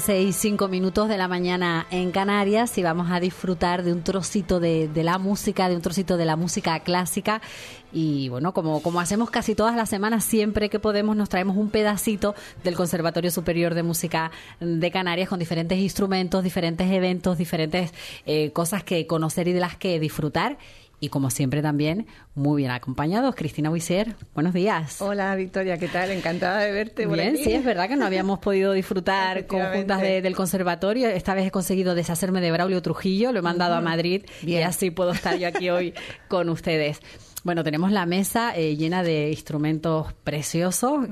11 y 5 minutos de la mañana en Canarias y vamos a disfrutar de un trocito de, de, la música, de un trocito de la música clásica. Y bueno, como, como hacemos casi todas las semanas, siempre que podemos nos traemos un pedacito del Conservatorio Superior de Música de Canarias con diferentes instrumentos, diferentes eventos, diferentes eh, cosas que conocer y de las que disfrutar y como siempre también muy bien acompañados. Cristina Buisier, buenos días. Hola Victoria, ¿qué tal? Encantada de verte. Bien, sí, es verdad que no habíamos podido disfrutar conjuntas del conservatorio. Esta vez he conseguido deshacerme de Braulio Trujillo, lo he mandado a Madrid y así puedo estar yo aquí hoy con ustedes. Bueno, tenemos la mesa eh, llena de instrumentos preciosos.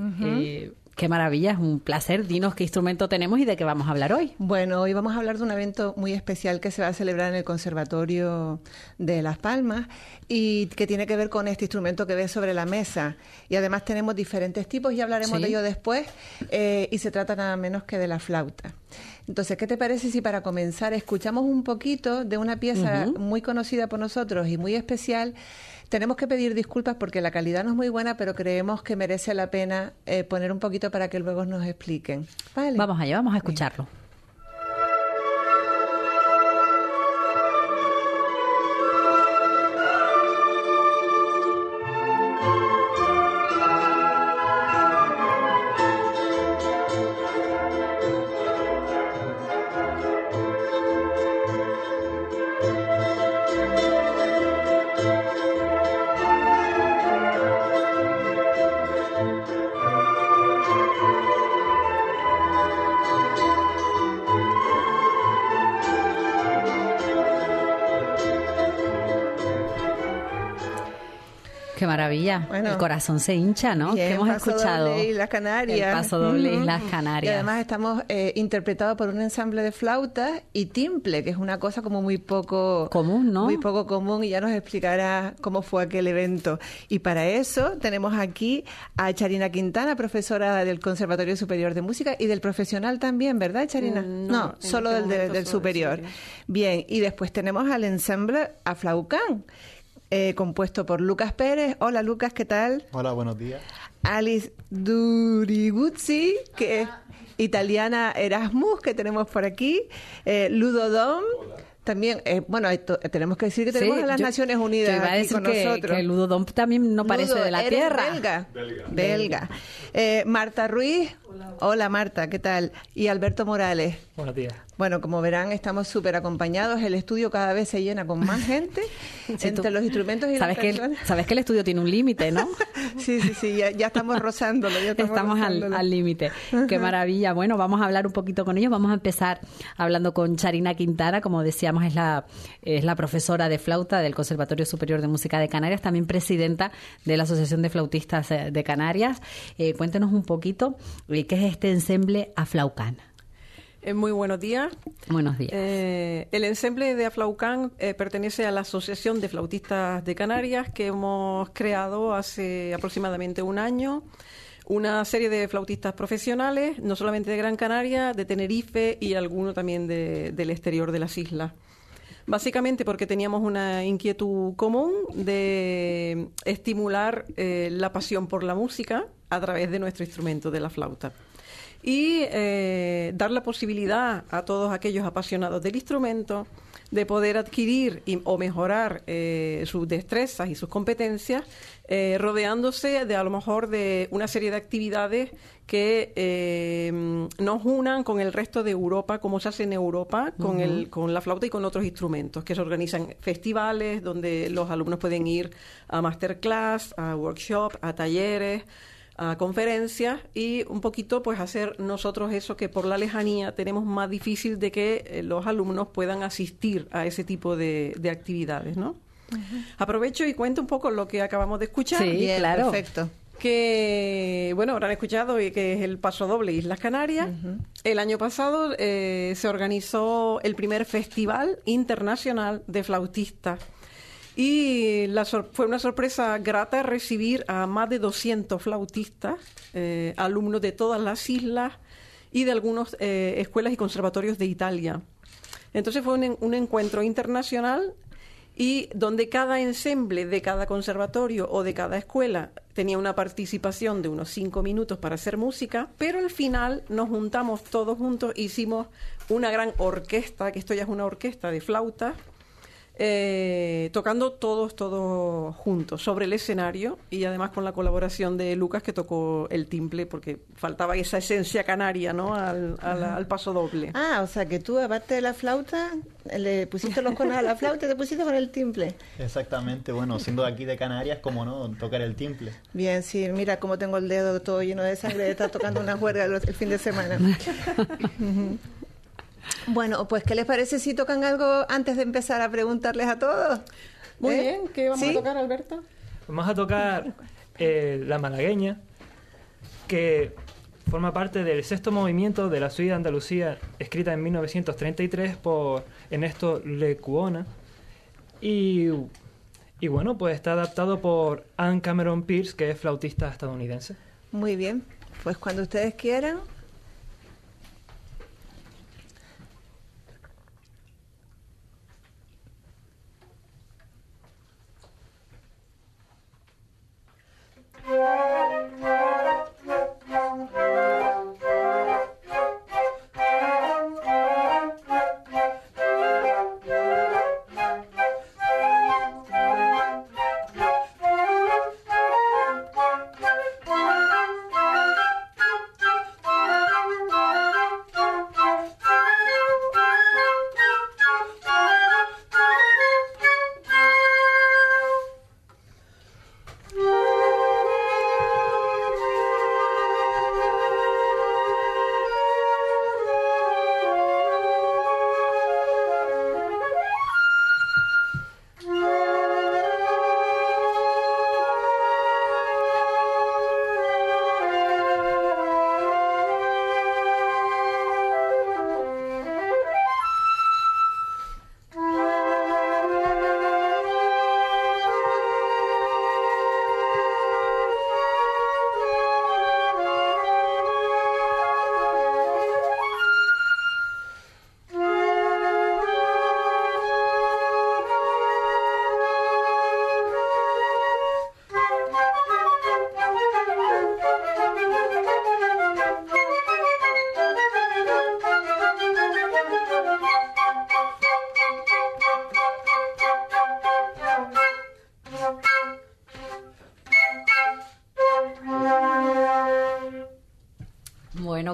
Qué maravilla, es un placer. Dinos qué instrumento tenemos y de qué vamos a hablar hoy. Bueno, hoy vamos a hablar de un evento muy especial que se va a celebrar en el Conservatorio de Las Palmas y que tiene que ver con este instrumento que ves sobre la mesa. Y además tenemos diferentes tipos y hablaremos de ello después. Eh, y se trata nada menos que de la flauta. Entonces, ¿qué te parece si para comenzar escuchamos un poquito de una pieza muy conocida por nosotros y muy especial? Tenemos que pedir disculpas porque la calidad no es muy buena, pero creemos que merece la pena eh, poner un poquito para que luego nos expliquen. Vamos allá, vamos a escucharlo. El corazón se hincha, ¿no? Que hemos paso escuchado. Doble Islas Canarias. El paso doble Islas Canarias. Y además estamos eh, interpretados por un ensamble de flautas y timple, que es una cosa como muy poco común, ¿no? Muy poco común y ya nos explicará cómo fue aquel evento. Y para eso tenemos aquí a Charina Quintana, profesora del Conservatorio Superior de Música y del profesional también, ¿verdad, Charina? Mm, no, solo este del, del superior. Bien, y después tenemos al ensamble Aflaucán eh, compuesto por Lucas Pérez. Hola Lucas, ¿qué tal? Hola, buenos días. Alice Duriguzzi, que es italiana Erasmus, que tenemos por aquí. Eh, Ludo Dom. También, eh, bueno, tenemos que decir que tenemos a las Naciones Unidas aquí con que, nosotros. Que Ludo Dom también no parece de la tierra. Belga. Belga. belga. Eh, Marta Ruiz. Hola. Hola Marta, ¿qué tal? Y Alberto Morales. Buenos días. Bueno, como verán, estamos súper acompañados. El estudio cada vez se llena con más gente entre los instrumentos y ¿sabes las que el, Sabes que el estudio tiene un límite, ¿no? sí, sí, sí, ya, ya estamos rozándolo. Ya estamos, estamos rozándolo. al límite. Qué maravilla. Bueno, vamos a hablar un poquito con ellos. Vamos a empezar hablando con Charina Quintana, como decíamos, es la, es la profesora de flauta del Conservatorio Superior de Música de Canarias, también presidenta de la Asociación de Flautistas de Canarias. Eh, cuéntenos un poquito eh, qué es este ensemble Aflaucan. Eh, muy buenos días. Buenos días. Eh, el ensemble de Aflaucan eh, pertenece a la Asociación de Flautistas de Canarias que hemos creado hace aproximadamente un año. Una serie de flautistas profesionales, no solamente de Gran Canaria, de Tenerife y alguno también de, del exterior de las islas. Básicamente porque teníamos una inquietud común de estimular eh, la pasión por la música a través de nuestro instrumento, de la flauta y eh, dar la posibilidad a todos aquellos apasionados del instrumento de poder adquirir y, o mejorar eh, sus destrezas y sus competencias, eh, rodeándose de a lo mejor de una serie de actividades que eh, nos unan con el resto de Europa, como se hace en Europa, con, uh -huh. el, con la flauta y con otros instrumentos, que se organizan festivales donde los alumnos pueden ir a masterclass, a workshop, a talleres a conferencias y un poquito pues hacer nosotros eso que por la lejanía tenemos más difícil de que eh, los alumnos puedan asistir a ese tipo de, de actividades, ¿no? Uh -huh. Aprovecho y cuento un poco lo que acabamos de escuchar. Sí, Bien, claro. Perfecto. Que, bueno, habrán escuchado que es el Paso Doble Islas Canarias. Uh -huh. El año pasado eh, se organizó el primer Festival Internacional de Flautistas y la fue una sorpresa grata recibir a más de 200 flautistas, eh, alumnos de todas las islas y de algunas eh, escuelas y conservatorios de Italia. Entonces fue un, un encuentro internacional y donde cada ensemble de cada conservatorio o de cada escuela tenía una participación de unos cinco minutos para hacer música, pero al final nos juntamos todos juntos, hicimos una gran orquesta, que esto ya es una orquesta de flautas, eh, tocando todos, todos juntos sobre el escenario y además con la colaboración de Lucas que tocó el timple porque faltaba esa esencia canaria, ¿no? Al, al, paso doble. Ah, o sea que tú aparte de la flauta le pusiste los conos a la flauta y te pusiste con el timple. Exactamente, bueno, siendo aquí de Canarias, como no, tocar el timple. Bien, sí, mira cómo tengo el dedo todo lleno de sangre de estar tocando una juerga el fin de semana. Bueno, pues ¿qué les parece si tocan algo antes de empezar a preguntarles a todos? Muy ¿Eh? bien, ¿qué vamos a tocar, Alberto? Vamos a tocar eh, La Malagueña, que forma parte del sexto movimiento de la suite de Andalucía, escrita en 1933 por Ernesto Lecuona. Y, y bueno, pues está adaptado por Anne Cameron Pierce, que es flautista estadounidense. Muy bien, pues cuando ustedes quieran,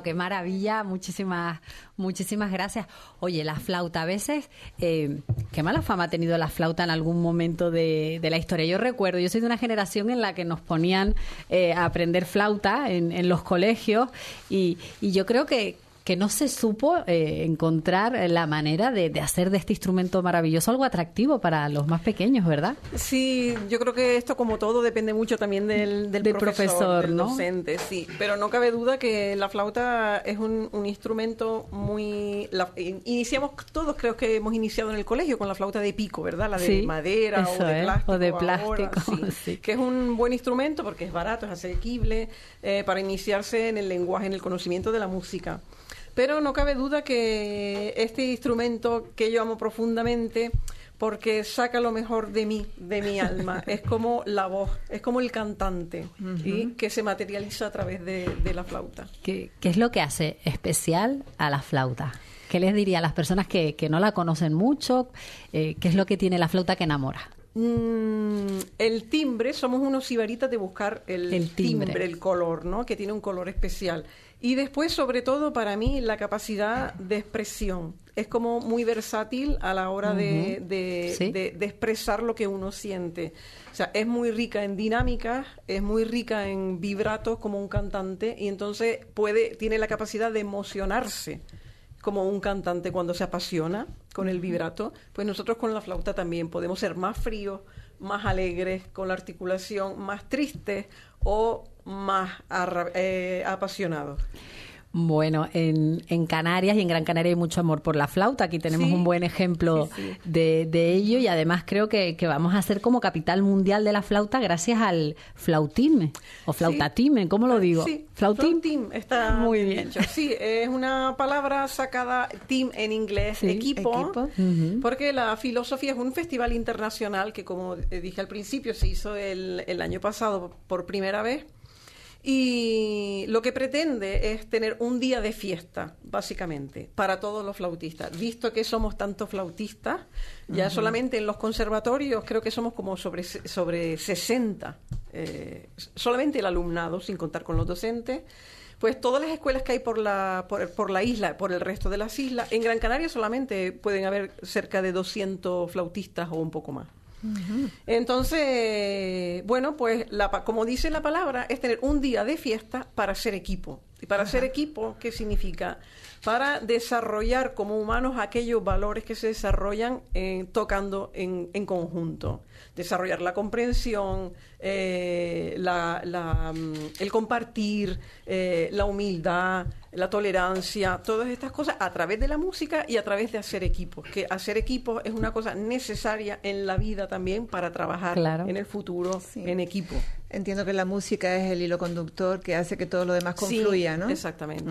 qué maravilla, muchísimas, muchísimas gracias. Oye, la flauta, a veces, eh, qué mala fama ha tenido la flauta en algún momento de, la historia. Yo recuerdo, yo soy de una generación en la que nos ponían eh, a aprender flauta en, en los colegios y, y yo creo que, que no se supo eh, encontrar la manera de, hacer de este instrumento maravilloso algo atractivo para los más pequeños, ¿verdad? Sí, yo creo que esto, como todo, depende mucho también del, del, profesor, del docente, sí. Pero no cabe duda que la flauta es un, instrumento muy... iniciamos, todos creo que hemos iniciado en el colegio con la flauta de pico, ¿verdad? La de madera o de plástico. O de plástico, sí, Que es un buen instrumento porque es barato, es asequible eh, para iniciarse en el lenguaje, en el conocimiento de la música. Pero no cabe duda que este instrumento que yo amo profundamente, porque saca lo mejor de mí, de mi alma, es como la voz, es como el cantante, que se materializa a través de, la flauta. ¿Qué, es lo que hace especial a la flauta? ¿Qué les diría a las personas que, no la conocen mucho? Eh, ¿Qué es lo que tiene la flauta que enamora? Mm, el timbre, somos unos sibaritas de buscar el, timbre. el color, ¿no? Que tiene un color especial. Y después, sobre todo, para mí, la capacidad de expresión. Es como muy versátil a la hora de, de, expresar lo que uno siente. O sea, es muy rica en dinámicas, es muy rica en vibratos como un cantante y entonces puede, tiene la capacidad de emocionarse como un cantante cuando se apasiona con el vibrato. Pues nosotros con la flauta también podemos ser más fríos, más alegres, con la articulación más tristes o más eh, apasionados. Bueno, en, en, Canarias y en Gran Canaria hay mucho amor por la flauta. Aquí tenemos un buen ejemplo De, de, ello y además creo que, que, vamos a ser como capital mundial de la flauta gracias al flautime o flautatime, ¿cómo lo digo? Sí, flautim. está muy bien. Sí, es una palabra sacada, team en inglés, equipo, porque la filosofía es un festival internacional que, como dije al principio, se hizo el, el año pasado por primera vez y lo que pretende es tener un día de fiesta, básicamente, para todos los flautistas. Visto que somos tantos flautistas, ya solamente en los conservatorios creo que somos como sobre, sobre 60, eh, solamente el alumnado, sin contar con los docentes. Pues todas las escuelas que hay por la, por, por la isla, por el resto de las islas, en Gran Canaria solamente pueden haber cerca de 200 flautistas o un poco más. Entonces, bueno, pues la, como dice la palabra, es tener un día de fiesta para ser equipo. ¿Y para ser equipo qué significa? Para desarrollar como humanos aquellos valores que se desarrollan eh, tocando en, en conjunto desarrollar la comprensión, eh, mm, el compartir, eh, la humildad, la tolerancia, todas estas cosas a través de la música y a través de hacer equipos. Que hacer equipos es una cosa necesaria en la vida también para trabajar en el futuro en equipo. Entiendo que la música es el hilo conductor que hace que todo lo demás confluya, ¿no? Exactamente.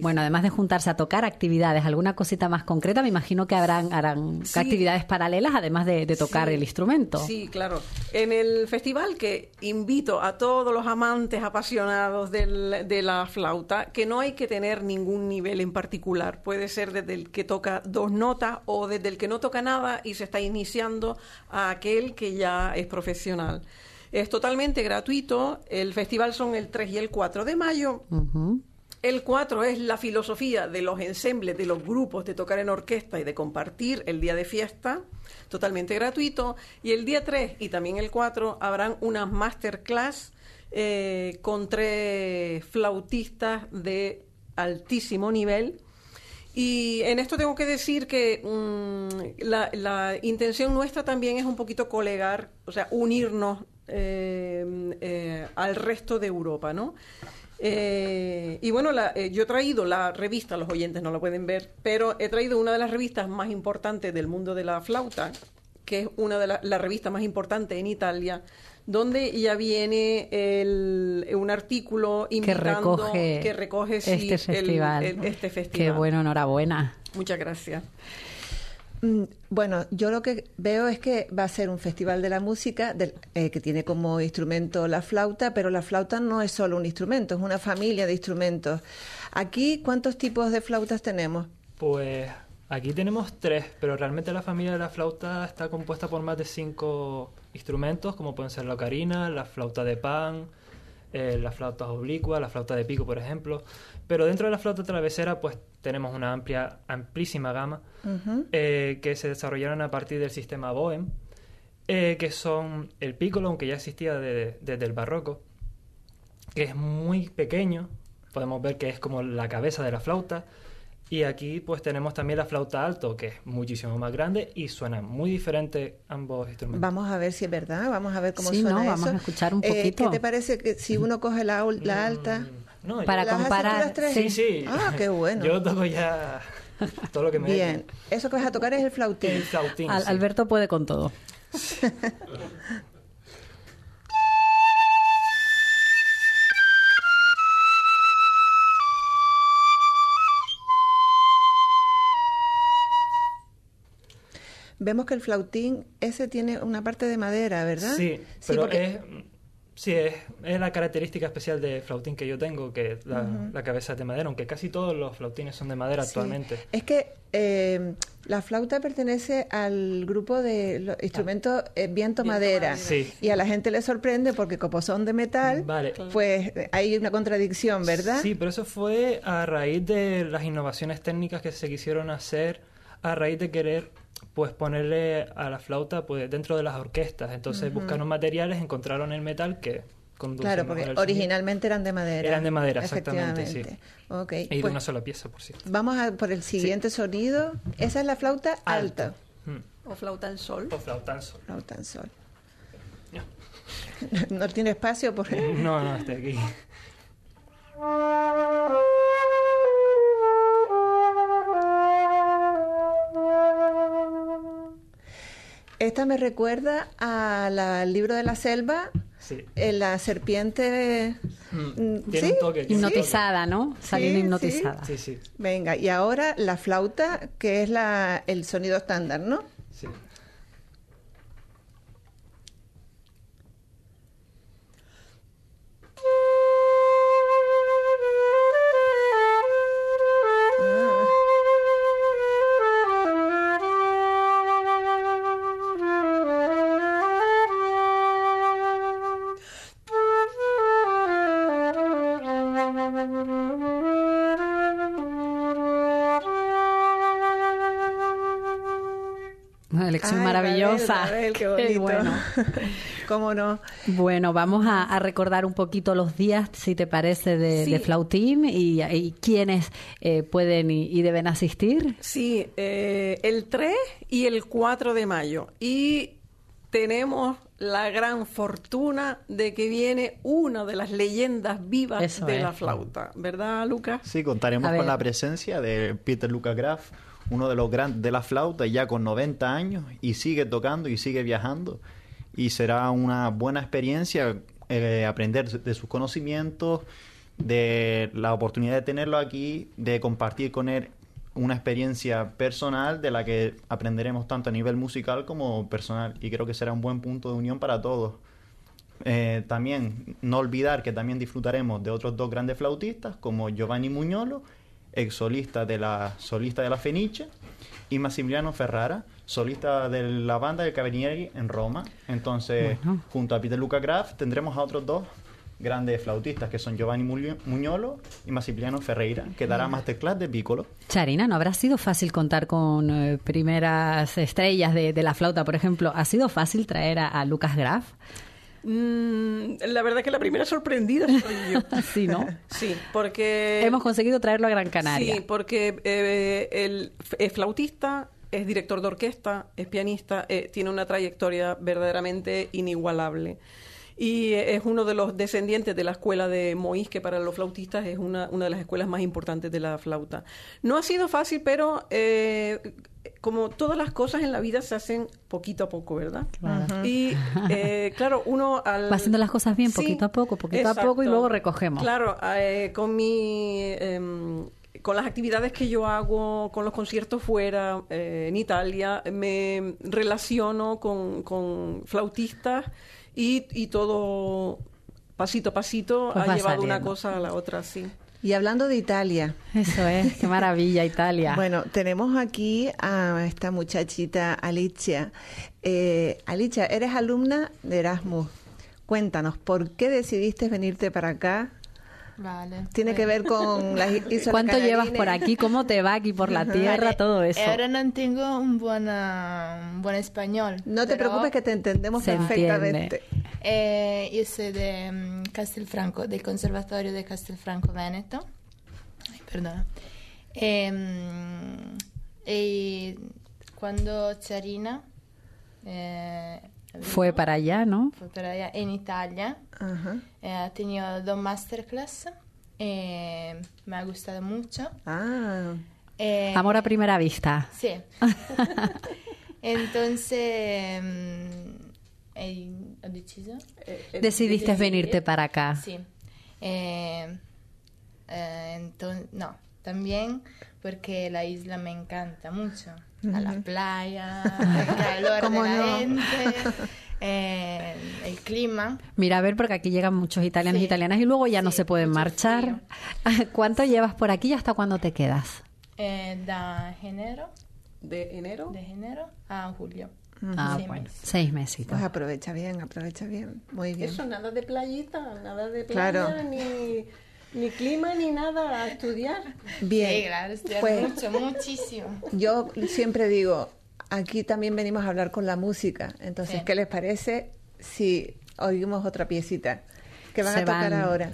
bueno, además de juntarse a tocar actividades, alguna cosita más concreta, me imagino que habrán harán actividades paralelas además de, tocar el instrumento. Sí, claro. En el festival que invito a todos los amantes apasionados de la flauta, que no hay que tener ningún nivel en particular. Puede ser desde el que toca dos notas o desde el que no toca nada y se está iniciando a aquel que ya es profesional. Es totalmente gratuito. El festival son el 3 y el 4 de mayo. El 4 es la filosofía de los ensembles, de los grupos, de tocar en orquesta y de compartir el día de fiesta, totalmente gratuito. Y el día 3 y también el 4 habrán unas masterclass eh, con tres flautistas de altísimo nivel. Y en esto tengo que decir que mm, la, la, intención nuestra también es un poquito colegar, o sea, unirnos eh, eh, al resto de Europa, ¿no? Eh, y bueno, yo he traído la revista, los oyentes no la pueden ver, pero he traído una de las revistas más importantes del mundo de la flauta, que es una de las revistas más importantes en Italia, donde ya viene un artículo invitando, que recoge, este, festival. este festival. Qué bueno, enhorabuena. Muchas gracias. Mm, bueno, yo lo que veo es que va a ser un festival de la música eh, que tiene como instrumento la flauta, pero la flauta no es solo un instrumento, es una familia de instrumentos. Aquí, ¿cuántos tipos de flautas tenemos? Pues aquí tenemos tres, pero realmente la familia de la flauta está compuesta por más de cinco instrumentos, como pueden ser la ocarina, la flauta de pan, eh, las flautas oblicuas, la flauta de pico, por ejemplo. Pero dentro de la flauta travesera, pues tenemos una amplia, amplísima gama eh, que se desarrollaron a partir del sistema Bohem, eh, que son el piccolo, aunque ya existía desde el barroco, que es muy pequeño, podemos ver que es como la cabeza de la flauta, y aquí pues tenemos también la flauta alto, que es muchísimo más grande y suena muy diferente ambos instrumentos. Vamos a ver si es verdad, vamos a ver cómo sí, suena no, vamos a escuchar un eh, poquito. ¿Qué te parece que si uno coge la, la alta? No, Para comparar. Sí, sí. Ah, qué bueno. Yo toco ya todo lo que me Bien, eso que vas a tocar es el flautín. El flautín. Alberto puede con todo. Vemos que el flautín, ese tiene una parte de madera, ¿verdad? Sí, pero es, sí, es, es, la característica especial de flautín que yo tengo, que la, la cabeza es de madera, aunque casi todos los flautines son de madera actualmente. Es que eh, la flauta pertenece al grupo de instrumentos eh, viento-madera. Y a la gente le sorprende porque como son de metal, pues hay una contradicción, ¿verdad? Sí, pero eso fue a raíz de las innovaciones técnicas que se quisieron hacer, a raíz de querer pues ponerle a la flauta pues dentro de las orquestas. Entonces buscaron materiales, encontraron el metal que conduce Claro, porque originalmente eran de madera. Eran de madera, exactamente, sí. Okay. Y de pues una sola pieza, por cierto. Vamos a por el siguiente sonido. Esa es la flauta alta. Hmm. O flauta en sol. O flauta en sol. Flauta en sol. ¿No tiene espacio? Por... No, no, está aquí. Esta me recuerda al libro de la selva, Sí. en la serpiente... Mm, mm, Tiene ¿sí? un toque. tiene un Hipnotizada, ¿no? Saliendo Sí, hipnotizada. Sí, sí. Venga, y ahora la flauta, que es la, el sonido estándar, ¿no? sí. Una lección Ay, maravillosa. Qué Qué bonito. bueno. ¿Cómo no? Bueno, vamos a, a recordar un poquito los días, si te parece, de, Sí. de Flautín y, y quiénes eh, pueden y, y deben asistir. Sí, eh, el 3 y el 4 de mayo. Y tenemos la gran fortuna de que viene una de las leyendas vivas Eso de es. la flauta, ¿verdad, Lucas? Sí, contaremos con la presencia de Peter Lucas Graf, uno de los grandes de la flauta, ya con 90 años, y sigue tocando y sigue viajando. Y será una buena experiencia eh, aprender de sus conocimientos, de la oportunidad de tenerlo aquí, de compartir con él una experiencia personal de la que aprenderemos tanto a nivel musical como personal. Y creo que será un buen punto de unión para todos. Eh, también no olvidar que también disfrutaremos de otros dos grandes flautistas como Giovanni Muñolo, ex solista de la solista de la Fenice, y Massimiliano Ferrara, solista de la banda del Cavalieri en Roma. Entonces, Bueno. junto a Peter Luca Graf, tendremos a otros dos grandes flautistas que son Giovanni Muño- Muñolo y Massimiliano Ferreira, que dará masterclass de piccolo. Charina, ¿no habrá sido fácil contar con eh, primeras estrellas de, de la flauta, por ejemplo? ¿Ha sido fácil traer a, a Lucas Graf? Mm, la verdad que la primera sorprendida soy yo. Sí, ¿no? Sí, porque... Hemos conseguido traerlo a Gran Canaria. Sí, porque eh, el es flautista, es director de orquesta, es pianista, eh, tiene una trayectoria verdaderamente inigualable. Y es uno de los descendientes de la escuela de Moïse, que para los flautistas es una, una de las escuelas más importantes de la flauta. No ha sido fácil, pero eh, como todas las cosas en la vida se hacen poquito a poco, ¿verdad? Y eh, claro, uno al... Va haciendo las cosas bien, Sí, poquito a poco, poquito a poco, y luego recogemos. Claro, eh, con mi... em, con las actividades que yo hago, con los conciertos fuera, eh, en Italia, me relaciono con, con flautistas y, y todo pasito a pasito Pues ha va llevado una cosa a la otra, sí. Y hablando de Italia, Eso es, qué maravilla, Italia. Bueno, tenemos aquí a esta muchachita Alicia. Eh, Alicia, eres alumna de Erasmus. Cuéntanos, ¿por qué decidiste venirte para acá? Vale. Tiene que ver con las islas ¿Cuánto llevas por aquí? ¿Cómo te va aquí por la tierra? Vale, Todo eso. Ahora no tengo un buen, ah, un buen español. No te preocupes que te entendemos Se perfectamente. eh, yo soy de mm, Castelfranco, del Conservatorio de Castelfranco Veneto. Ay, perdona. Ehm, y cuando Charina eh, Fue para allá, ¿no? fue para allá en Italia, Ajá. eh, ha tenido dos masterclass. eh, me ha gustado mucho. Ah, Eh, Amor a primera vista. Sí. Entonces, mm, eh, ho deciso. Decidiste Decidí- venirte para acá. Sí. Eh, eh, enton- no, también porque la isla me encanta mucho. A la playa, el calor de ¿Cómo la no? gente, eh, el clima. Mira, a ver, porque aquí llegan muchos italianos y Sí. italianas y luego ya no se pueden marchar. ¿Cuánto llevas por aquí y hasta cuándo te quedas? Eh, da enero, De enero. de enero a julio. Ah, Seis bueno, meses. seis meses. pues aprovecha bien, aprovecha bien. Muy bien. Eso, nada de playita, nada de playa, Claro. ni, ni clima, ni nada a estudiar. Bien. Sí, claro, estudiar Pues- mucho, muchísimo. Yo siempre digo, aquí también venimos a hablar con la música. Entonces, Sí. ¿qué les parece si oímos otra piecita? Que van Se a tocar van- ahora.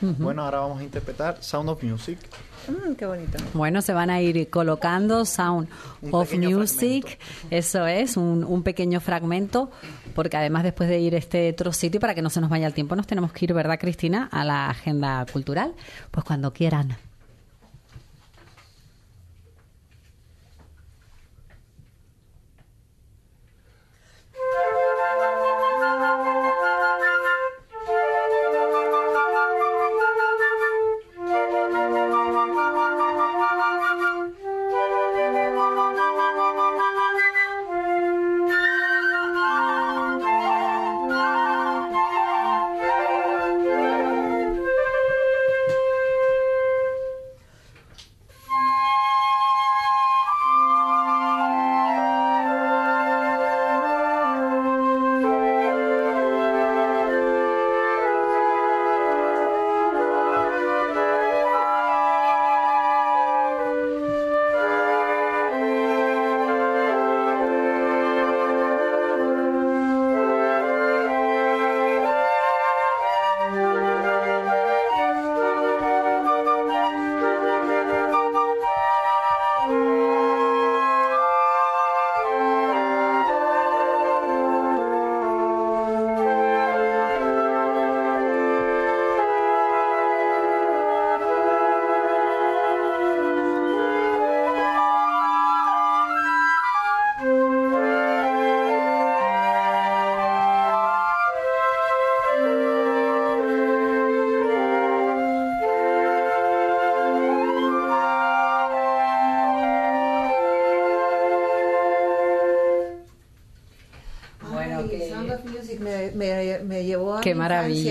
Bueno, ahora vamos a interpretar Sound of Music. Mm, qué bonito. Bueno, se van a ir colocando Sound Un of Music, eso es, un, un pequeño fragmento, porque además después de ir este trocito y para que no se nos vaya el tiempo, nos tenemos que ir, ¿verdad, Cristina?, a la agenda cultural. Pues cuando quieran.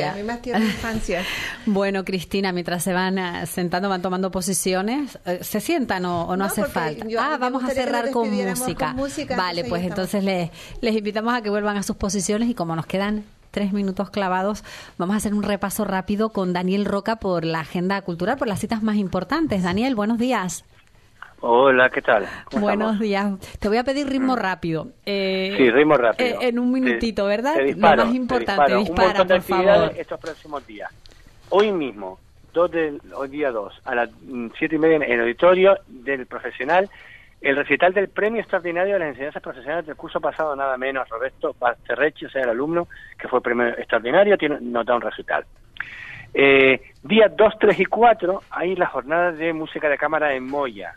Infancia, a mi más tierna infancia. Bueno, Cristina, mientras se van eh, sentando, van tomando posiciones, eh, ¿se sientan o, o no, No, hace falta? yo- ah, vamos a cerrar con música. con música, Vale, pues entonces les, les invitamos a que vuelvan a sus posiciones y como nos quedan tres minutos clavados, vamos a hacer un repaso rápido con Daniel Roca por la agenda cultural, por las citas más importantes. Daniel, buenos días. Hola, ¿qué tal? ¿Cómo Buenos estamos? días. Te voy a pedir ritmo rápido. Eh, Sí, ritmo rápido. eh, en un minutito, Te- ¿verdad? te disparo, Lo más te importante, disparo. dispara, Un montón de por actividades favor. estos próximos días. Hoy mismo, dos del, hoy día 2, a las mm, siete y media en el auditorio del profesional, el recital del premio extraordinario de las enseñanzas profesionales del curso pasado, nada menos, Roberto Basterrecci, o sea, el alumno que fue premio extraordinario, tiene nota un recital. Eh, día 2, 3 y 4 hay las jornadas de música de cámara en Moya.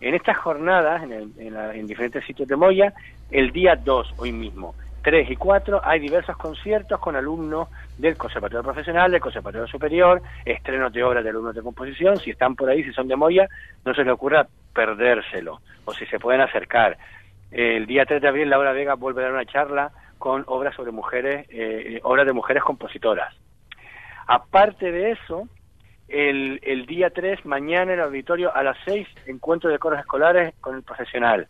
En estas jornadas, en, el- en la- en diferentes sitios de Moya, el día 2, hoy mismo, 3 y 4, hay diversos conciertos con alumnos del Conservatorio Profesional, del Conservatorio Superior, estrenos de obras de alumnos de composición. Si están por ahí, si son de Moya, no se les ocurra perdérselo, o si se pueden acercar. El día 3 de abril, Laura Vega vuelve a dar una charla con obras sobre mujeres, eh, obras de mujeres compositoras. Aparte de eso, el, el día 3, mañana en el auditorio a las 6, encuentro de coros escolares con el profesional.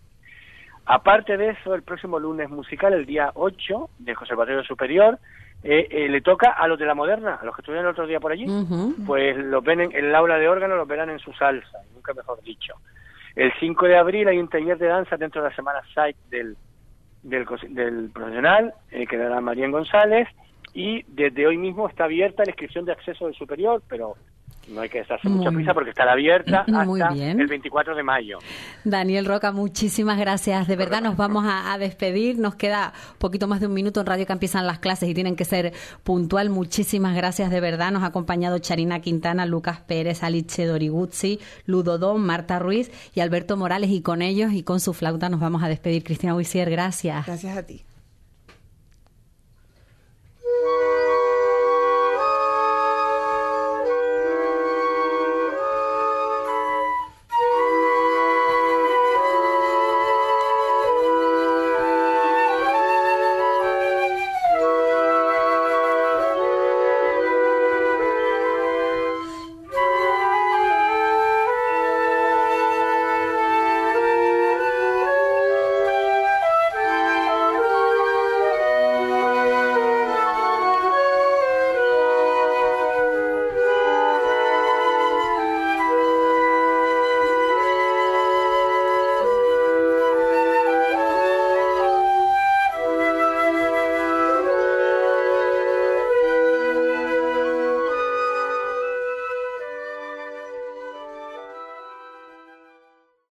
Aparte de eso, el próximo lunes musical, el día 8, del Conservatorio Superior, eh, eh, le toca a los de la Moderna, a los que estuvieron el otro día por allí. Pues los ven en, en el aula de órgano, los verán en su salsa, nunca mejor dicho. El 5 de abril hay un taller de danza dentro de la semana SAIC del, del, del profesional, eh, que dará María González, y desde hoy mismo está abierta la inscripción de acceso del superior, pero no hay que darse mucha Muy- prisa porque estará abierta Muy hasta bien. el 24 de mayo. Daniel Roca, muchísimas gracias. De verdad nos vamos a, a despedir. Nos queda poquito más de un minuto en radio que empiezan las clases y tienen que ser puntual. Muchísimas gracias de verdad. Nos ha acompañado Charina Quintana, Lucas Pérez, Alice Doriguzzi, Ludodón, Marta Ruiz y Alberto Morales. Y con ellos y con su flauta nos vamos a despedir. Cristina Huisier, gracias. Gracias a ti.